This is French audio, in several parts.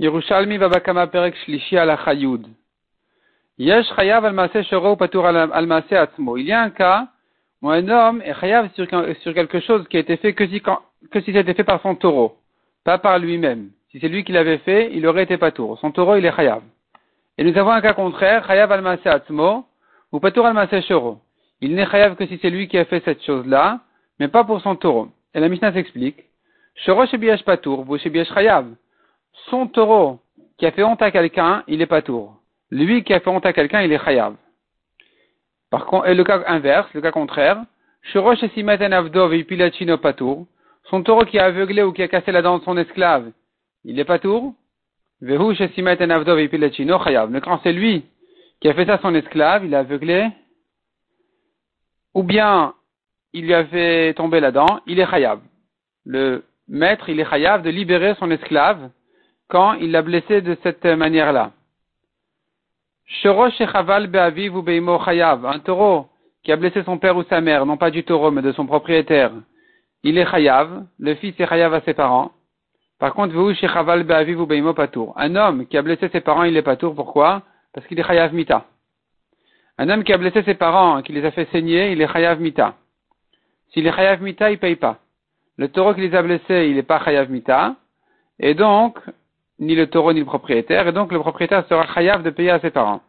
Yerushalmi Babakama Perek Shlishi al. Yesh Chayav al Shoro Patur al Atzmo. Il y a un cas où un homme est Chayav sur, quelque chose qui a été fait que si, que si c'était fait par son taureau, pas par lui-même. Si c'est lui qui l'avait fait, il aurait été Patour. Son taureau, il est Chayav. Et nous avons un cas contraire, Chayav al Atzmo ou Patur al Shoro. Il n'est Chayav que si c'est lui qui a fait cette chose-là, mais pas pour son taureau. Et la Mishnah s'explique. Shoro Shebiyash Patour, vous Shebiyash Chayav son taureau qui a fait honte à quelqu'un, il est pas tour. Lui qui a fait honte à quelqu'un, il est chayav. Par contre, et le cas inverse, le cas contraire, patour. Son taureau qui a aveuglé ou qui a cassé la dent de son esclave, il est pas tour. Mais quand c'est lui qui a fait ça à son esclave, il a aveuglé, ou bien il lui a fait tomber la dent, il est chayav. Le maître, il est chayav de libérer son esclave quand il l'a blessé de cette manière-là. Un taureau qui a blessé son père ou sa mère, non pas du taureau, mais de son propriétaire, il est chayav, le fils est chayav à ses parents. Par contre, un homme qui a blessé ses parents, il est patour, pourquoi? Parce qu'il est chayav mita. Un homme qui a blessé ses parents, qui les a fait saigner, il est chayav mita. S'il est chayav mita, il paye pas. Le taureau qui les a blessés, il n'est pas chayav mita. Et donc, ni le taureau ni le propriétaire, et donc le propriétaire sera chayav de payer à ses parents.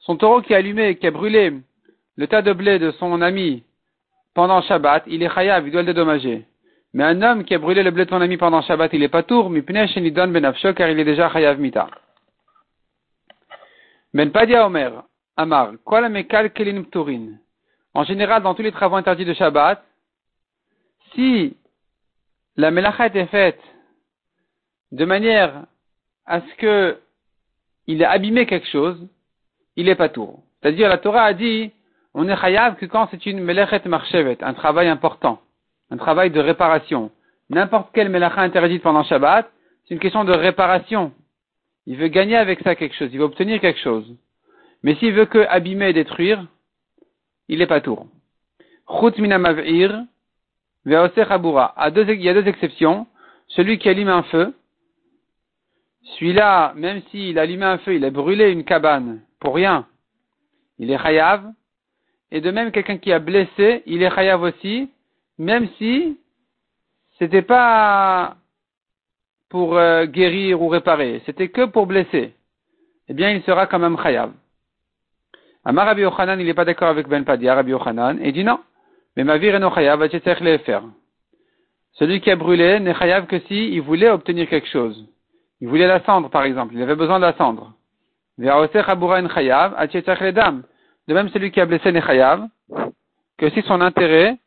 Son taureau qui a allumé, qui a brûlé le tas de blé de son ami pendant Shabbat, il est chayav, il doit le dédommager. Mais un homme qui a brûlé le blé de son ami pendant Shabbat, il est patour, donne benafsho, car il est déjà chayav mita. Ben Padia Omer, Amar, En général, dans tous les travaux interdits de Shabbat, si la melacha était faite de manière à ce que il abîmé quelque chose, il est pas tour. C'est-à-dire, la Torah a dit, on est chayav que quand c'est une melachet marchevet, un travail important, un travail de réparation. N'importe quelle melacha interdite pendant Shabbat, c'est une question de réparation. Il veut gagner avec ça quelque chose, il veut obtenir quelque chose. Mais s'il veut que abîmer et détruire, il est pas tour. Minamavir, il y a deux exceptions. Celui qui allume un feu, celui-là, même s'il allumé un feu, il a brûlé une cabane pour rien, il est chayav. Et de même, quelqu'un qui a blessé, il est chayav aussi, même si c'était pas pour euh, guérir ou réparer, c'était que pour blesser. Eh bien, il sera quand même chayav. Amar Rabbi il n'est pas d'accord avec Ben Padia, Rabbi et dit non. Mais ma vie les faire. Celui qui a brûlé n'est chayav que si il voulait obtenir quelque chose. Il voulait la cendre, par exemple. Il avait besoin de la cendre. De même, celui qui a blessé n'est chayav que si son intérêt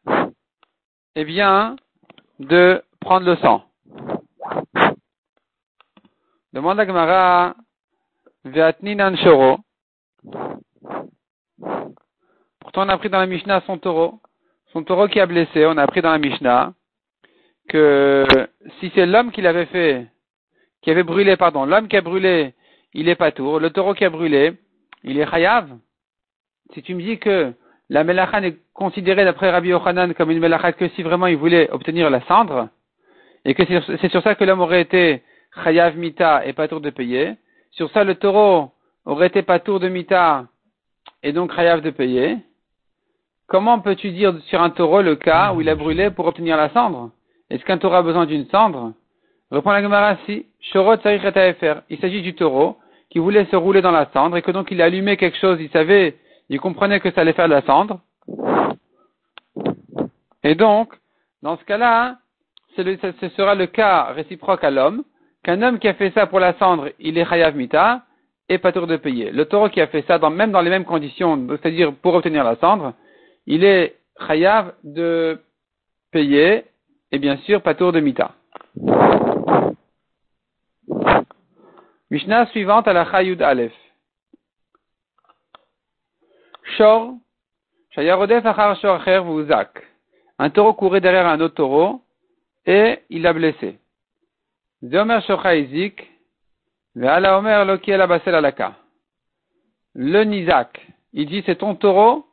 est bien de prendre le sang. Demande à Gemara, Pourtant, on a pris dans la Mishnah son taureau son taureau qui a blessé, on a appris dans la Mishnah que si c'est l'homme qui l'avait fait, qui avait brûlé, pardon, l'homme qui a brûlé, il est pas tour, le taureau qui a brûlé, il est chayav. Si tu me dis que la melacha n'est considérée d'après Rabbi Yochanan comme une melacha que si vraiment il voulait obtenir la cendre, et que c'est sur ça que l'homme aurait été chayav mita et pas tour de payer, sur ça le taureau aurait été pas tour de mita et donc chayav de payer, Comment peux-tu dire sur un taureau le cas où il a brûlé pour obtenir la cendre? Est-ce qu'un taureau a besoin d'une cendre? Reprends la Gemara si. Il s'agit du taureau qui voulait se rouler dans la cendre et que donc il a allumé quelque chose, il savait, il comprenait que ça allait faire de la cendre. Et donc, dans ce cas-là, ce sera le cas réciproque à l'homme, qu'un homme qui a fait ça pour la cendre, il est chayav mita, et pas tour de payer. Le taureau qui a fait ça, même dans les mêmes conditions, c'est-à-dire pour obtenir la cendre, il est chayav de payer, et bien sûr, patour de mita. Mishnah suivante à la Chayud Aleph. Shor, Shayarodef achar shor acher vuzak. Un taureau courait derrière un autre taureau, et il l'a blessé. Zomer shocha izik, ve'ala omer loki la basel alaka. Le nizak, il dit c'est ton taureau,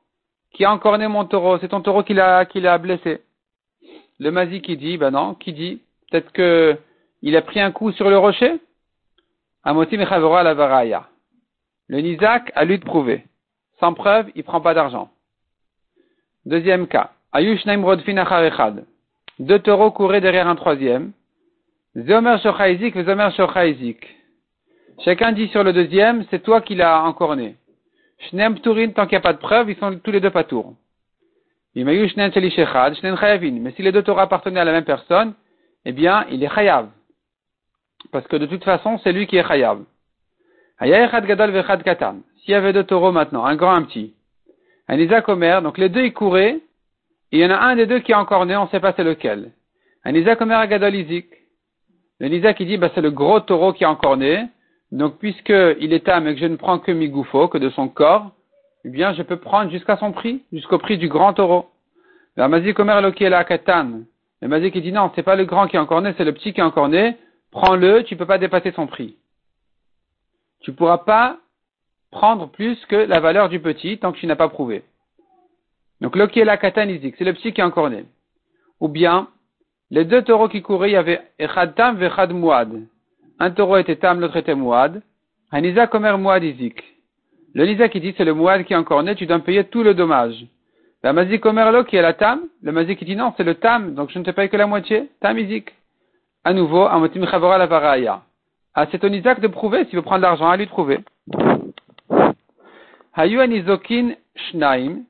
qui a encore né mon taureau, c'est ton taureau qui l'a, qui l'a blessé. Le mazik qui dit, ben non, qui dit Peut-être que il a pris un coup sur le rocher la. Le nizak a lui de prouver. Sans preuve, il prend pas d'argent. Deuxième cas. Ayushnaim rodfin acharechad. Deux taureaux couraient derrière un troisième. Chacun dit sur le deuxième, c'est toi qui l'as encorné. Shnem turin, tant qu'il n'y a pas de preuve, ils sont tous les deux pas tours. Mais si les deux taureaux appartenaient à la même personne, eh bien, il est chayav. Parce que de toute façon, c'est lui qui est chayav. S'il y avait deux taureaux maintenant, un grand, un petit, un Isaac Omer, donc les deux ils couraient, et il y en a un des deux qui est encore né, on ne sait pas c'est lequel. Un Isaac Omer Gadol Izik. Le Isaac il dit, bah, c'est le gros taureau qui est encore né, donc puisqu'il est âme et que je ne prends que Migoufo, que de son corps, eh bien je peux prendre jusqu'à son prix, jusqu'au prix du grand taureau. Le Mazik Omer Loki la Katan. Le Mazik il dit non, c'est pas le grand qui est encore né, c'est le petit qui est encore né, prends-le, tu peux pas dépasser son prix. Tu pourras pas prendre plus que la valeur du petit tant que tu n'as pas prouvé. Donc est la katanizik, c'est le petit qui est encore né. Ou bien, les deux taureaux qui couraient, il y avait Echad Tam Vechad Muad. Un taureau était Tam, l'autre était Muad. Haniza Komer Muad Izik. Le Nisa qui dit c'est le Muad qui est encore né, tu dois payer tout le dommage. La Mazik Omer Lo qui est la Tam, le Mazik qui dit non, c'est le Tam, donc je ne te paye que la moitié. Tam Izik. À nouveau, Amotim Chavora la Varaya. Ah, c'est au Isaac de prouver, s'il veut prendre l'argent, à lui de prouver. Hayu anizokin shnaim.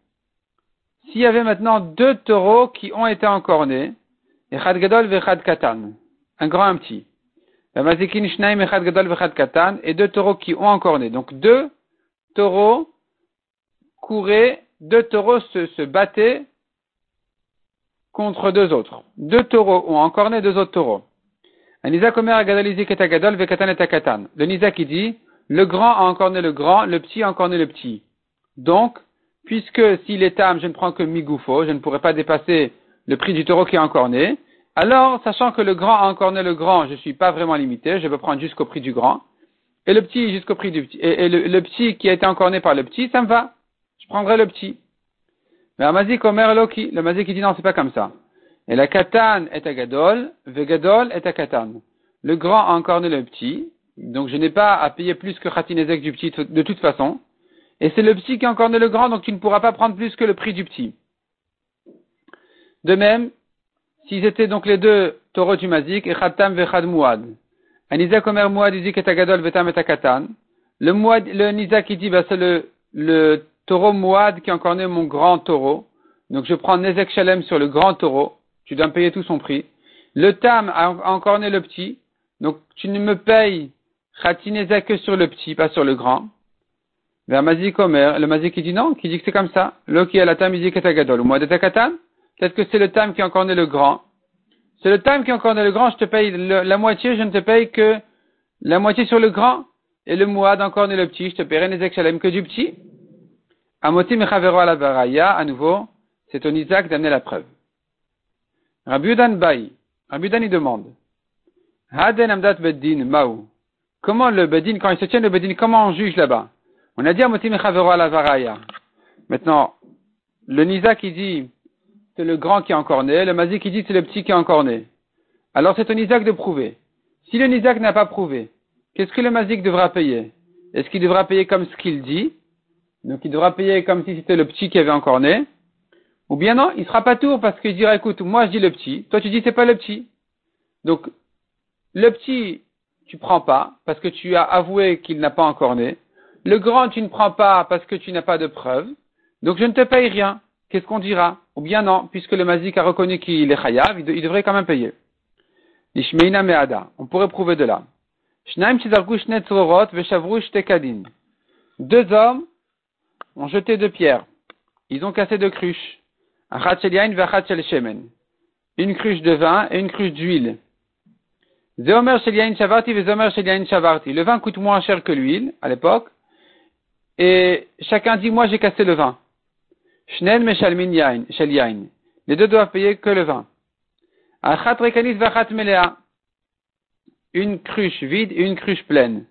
S'il y avait maintenant deux taureaux qui ont été encornés, echad gadol vechad katan, un grand un petit. Et deux taureaux qui ont encorné. Donc deux taureaux couraient, deux taureaux se, se battaient contre deux autres. Deux taureaux ont encorné deux autres taureaux. Un Isaac et Agadol vekatan et Katan. Le Nisa qui dit, le grand a encore né le grand, le petit a encore né le petit. Donc, puisque s'il est âme, je ne prends que migoufo, je ne pourrai pas dépasser le prix du taureau qui est encore né, alors, sachant que le grand a encore né le grand, je ne suis pas vraiment limité, je peux prendre jusqu'au prix du grand, et le petit jusqu'au prix du petit, et, le, petit qui a été encore né par le petit, ça me va. Je prendrai le petit. Mais Amazik Omer Loki, le Mazik dit non, c'est pas comme ça. Et la katan est à gadol, vegadol est à katan. Le grand a encore né le petit, donc je n'ai pas à payer plus que Khatinezek du petit de toute façon. Et c'est le petit qui a encore né le grand, donc tu ne pourras pas prendre plus que le prix du petit. De même, s'ils étaient donc les deux taureaux du mazik, et khatam vechad muad. Un Isaac Omer muad izik et agadol vetam et katan. Le muad, le Nizak qui dit, bah, c'est le, le taureau muad qui a encore né mon grand taureau. Donc je prends Nezek Shalem sur le grand taureau. Tu dois me payer tout son prix. Le tam a encore né le petit. Donc tu ne me payes Khatineza que sur le petit, pas sur le grand. Vers Mazik Omer, le Mazik qui dit non, qui dit que c'est comme ça. Lo qui a la tam, il dit katagadol. Peut-être que c'est le tam qui encore né le grand. C'est le tam qui a encore né le grand, je te paye la moitié, je ne te paye que la moitié sur le grand. Et le mouad encore né le petit, je te paierai les Shalem que du petit. Amoti mechavero ala varaya, à nouveau, c'est au Isaac d'amener la preuve. Rabbi Udan Baï, Rabbi Udan il demande, Haden beddin maou. Comment le bedin, quand il se tient le bedin, comment on juge là-bas? On a dit à Motim la varaya. Maintenant, le Nisa qui dit c'est le grand qui est encore né, le Mazik qui dit c'est le petit qui est encore né. Alors c'est au Nizak de prouver. Si le Nizak n'a pas prouvé, qu'est-ce que le Mazik devra payer? Est-ce qu'il devra payer comme ce qu'il dit? Donc il devra payer comme si c'était le petit qui avait encore né Ou bien non, il sera pas tour parce qu'il dira écoute, moi je dis le petit, toi tu dis c'est pas le petit. Donc le petit, tu prends pas parce que tu as avoué qu'il n'a pas encore né. Le grand, tu ne prends pas parce que tu n'as pas de preuve. Donc je ne te paye rien. Qu'est-ce qu'on dira? Ou bien non, puisque le mazik a reconnu qu'il est chayav, il, devrait quand même payer. On pourrait prouver de là. Deux hommes ont jeté deux pierres. Ils ont cassé deux cruches. Une cruche de vin et une cruche d'huile. Le vin coûte moins cher que l'huile, à l'époque. Et chacun dit, moi j'ai cassé le vin. Les deux doivent payer que le vin. Une cruche vide et une cruche pleine.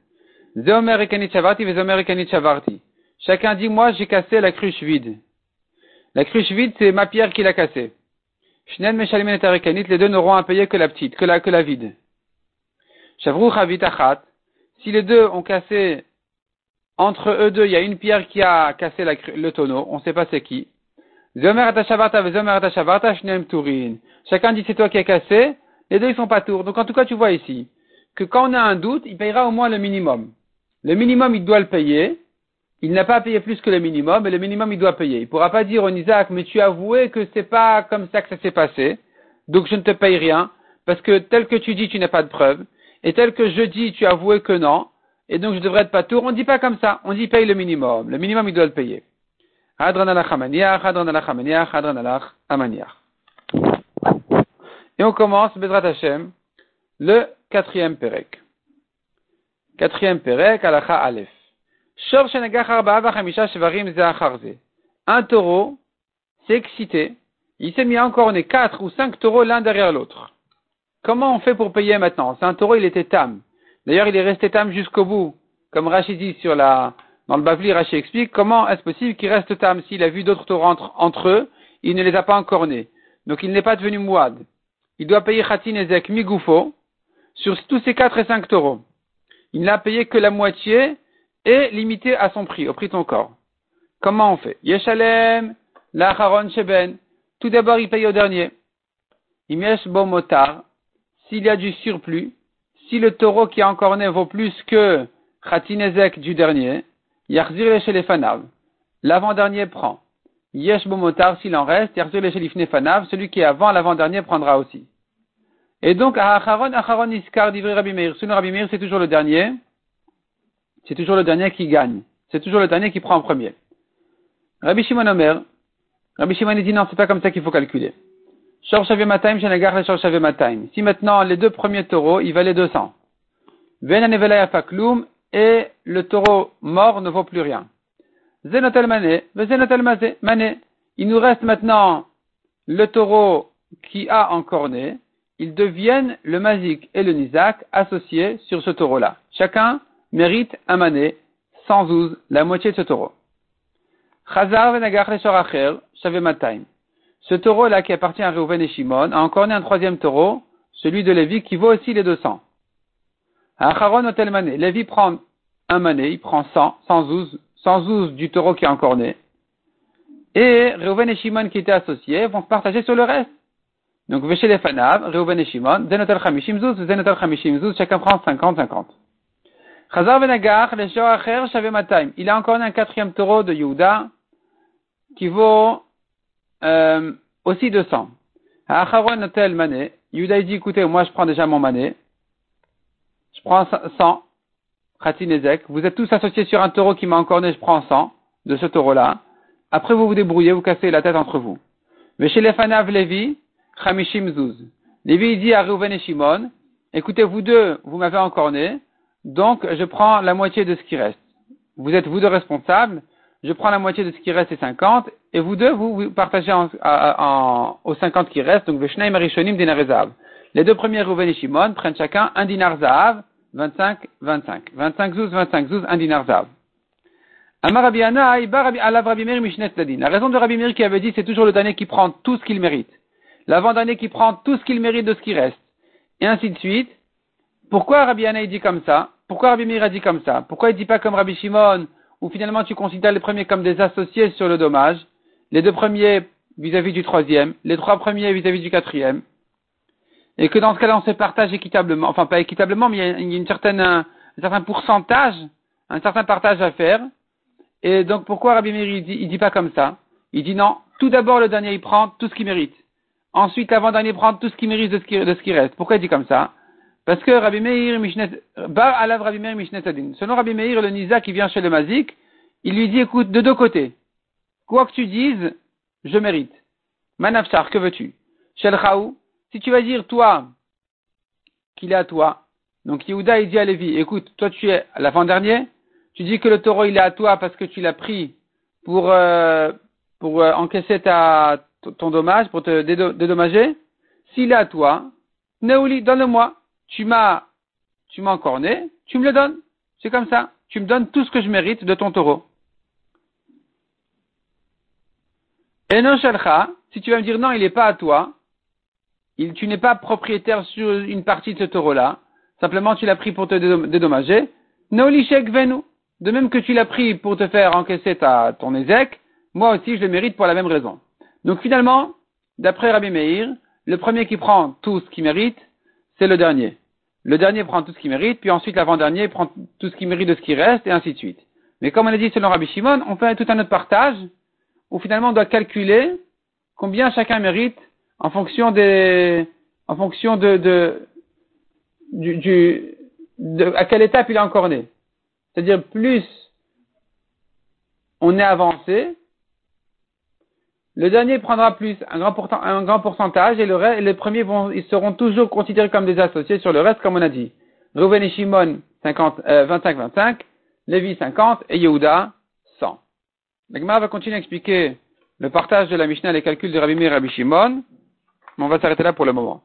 Chacun dit, moi j'ai cassé la cruche vide. La cruche vide, c'est ma pierre qui l'a cassée. Shnen Meshalim et les deux n'auront à payer que la petite, que la, que la vide. Shavru Achat, si les deux ont cassé, entre eux deux, il y a une pierre qui a cassé le tonneau, on ne sait pas c'est qui. Chacun dit c'est toi qui as cassé, les deux ils sont pas tours. Donc en tout cas tu vois ici que quand on a un doute, il payera au moins le minimum. Le minimum il doit le payer. Il n'a pas à payer plus que le minimum, mais le minimum il doit payer. Il pourra pas dire au Isaac, mais tu as avoué que c'est pas comme ça que ça s'est passé, donc je ne te paye rien, parce que tel que tu dis tu n'as pas de preuve, et tel que je dis tu as avoué que non, et donc je devrais être pas tour. On ne dit pas comme ça, on dit paye le minimum. Le minimum il doit le payer. Et on commence, Bezrat Hashem, le quatrième Perek. Quatrième Perek, alacha Aleph. Un taureau s'est excité. Il s'est mis encore né quatre ou cinq taureaux l'un derrière l'autre. Comment on fait pour payer maintenant? C'est un taureau, il était tam. D'ailleurs, il est resté tam jusqu'au bout. Comme Rachid dit dans le Bavli, Rachid explique comment est-ce possible qu'il reste tam s'il a vu d'autres taureaux entre, eux, il ne les a pas encore nés. Donc il n'est pas devenu mouad. Il doit payer Khatin Ezek Migoufo sur tous ces quatre et cinq taureaux. Il n'a payé que la moitié et limité à son prix, au prix de ton corps. Comment on fait? Yeshalem, la Sheben. Tout d'abord, il paye au dernier. Imesh Bomotar. S'il y a du surplus, si le taureau qui a encore né vaut plus que Khatin Ezek du dernier, Yarzir fanav. L'avant-dernier prend. Yesh motar s'il en reste, Yarzir les fanav, celui qui est avant l'avant-dernier prendra aussi. Et donc, Acharon, Acharon Iskar d'Ivri Rabbi Meir. Selon Rabbi Meir, c'est toujours le dernier. C'est toujours le dernier qui gagne. C'est toujours le dernier qui prend en premier. Rabbi Shimon Omer. Rabbi Shimon dit non, c'est pas comme ça qu'il faut calculer. Si maintenant les deux premiers taureaux, ils valaient 200. Ven Fakloum, et le taureau mort ne vaut plus rien. Il nous reste maintenant le taureau qui a encore né. Ils deviennent le mazik et le nizak associés sur ce taureau-là. Chacun mérite un mané, 112, la moitié de ce taureau. Chazar Ce taureau-là qui appartient à Reuven et Shimon a encore né un troisième taureau, celui de Lévi, qui vaut aussi les 200. Acharon otel mané. Lévi prend un mané, il prend 100, 112, 112 du taureau qui est encore né. Et Reuven et Shimon qui étaient associés vont se partager sur le reste. Donc, Veshe les Fanav, et Shimon, Zenotel Chamishim Zuz, Zenotel Chamishim Zuz, chacun prend 50-50. Chazar Venagar, le Shoacher, Shavemataim. Il a encore un quatrième taureau de Yehuda qui vaut euh, aussi 200. Acharon otel mané? Yehuda dit, écoutez, moi je prends déjà mon mané je prends 100, Khatinezek, vous êtes tous associés sur un taureau qui m'a encore né, je prends 100 de ce taureau-là. Après, vous vous débrouillez, vous cassez la tête entre vous. Mais chez les Fanav Levi, Chamishim Zuz. Lévi dit à Reuven et Shimon, écoutez, vous deux, vous m'avez encore né, donc je prends la moitié de ce qui reste. Vous êtes vous deux responsables, je prends la moitié de ce qui reste, c'est 50, et vous deux, vous, partagez en, en, aux 50 qui restent, donc Veshnaim Arishonim Dinarezav. Les deux premiers Rouven et Shimon prennent chacun un dinar zahav, 25, 25. 25 zouz, 25 zouz, un dinar zahav. La raison de Rabbi Meir qui avait dit c'est toujours le dernier qui prend tout ce qu'il mérite. L'avant-dernier qui prend tout ce qu'il mérite de ce qui reste. Et ainsi de suite. Pourquoi Rabbi Anna dit comme ça? Pourquoi Rabbi Meir a dit comme ça? Pourquoi il dit pas comme Rabbi Shimon où finalement tu considères les premiers comme des associés sur le dommage, les deux premiers vis-à-vis du troisième, les trois premiers vis-à-vis du quatrième et que dans ce cas-là, on se partage équitablement, enfin pas équitablement, mais il y a, une certaine, un, certain pourcentage, un certain partage à faire. Et donc pourquoi Rabbi Meir il dit, pas comme ça? Il dit non, tout d'abord le dernier il prend tout ce qu'il mérite. Ensuite l'avant-dernier prend tout ce qu'il mérite de ce qui reste. Pourquoi il dit comme ça? Parce que Rabbi Meir Mishnet, Bar Alav Rabbi Meir Mishnet Adin. Selon Rabbi Meir, le Nisa qui vient chez le Mazik, il lui dit écoute, de deux côtés, quoi que tu dises, je mérite. Manafsar, que veux-tu? Shel si tu vas dire, toi, qu'il est à toi, donc Yehuda, il dit à Lévi, écoute, toi tu es l'avant-dernier, tu dis que le taureau, il est à toi parce que tu l'as pris pour, euh, pour euh, encaisser ta, ton dommage, pour te dédommager. S'il est à toi, Neouli, donne-le-moi. Tu m'as, tu m'as encore né, tu me le donnes. C'est comme ça. Tu me donnes tout ce que je mérite de ton taureau. Et non, si tu vas me dire non, il n'est pas à toi, tu n'es pas propriétaire sur une partie de ce taureau-là, simplement tu l'as pris pour te dédommager, Nolishek venu. De même que tu l'as pris pour te faire encaisser ta, ton ézec, moi aussi je le mérite pour la même raison. Donc finalement, d'après Rabbi Meir, le premier qui prend tout ce qu'il mérite, c'est le dernier. Le dernier prend tout ce qu'il mérite, puis ensuite l'avant-dernier prend tout ce qu'il mérite de ce qui reste, et ainsi de suite. Mais comme on a dit selon Rabbi Shimon, on fait tout un autre partage, où finalement on doit calculer combien chacun mérite en fonction en fonction de, à quelle étape il est encore né. C'est-à-dire plus on est avancé, le dernier prendra plus, un grand, pourcentage, et, le les premiers vont, ils seront toujours considérés comme des associés sur le reste, comme on a dit. Reuven et Shimon, 25-25, Lévi 50 et Yehuda 100. La va continuer à expliquer le partage de la Mishnah, les calculs de Rabbi Meir et Rabbi Shimon, mais on va s'arrêter là pour le moment.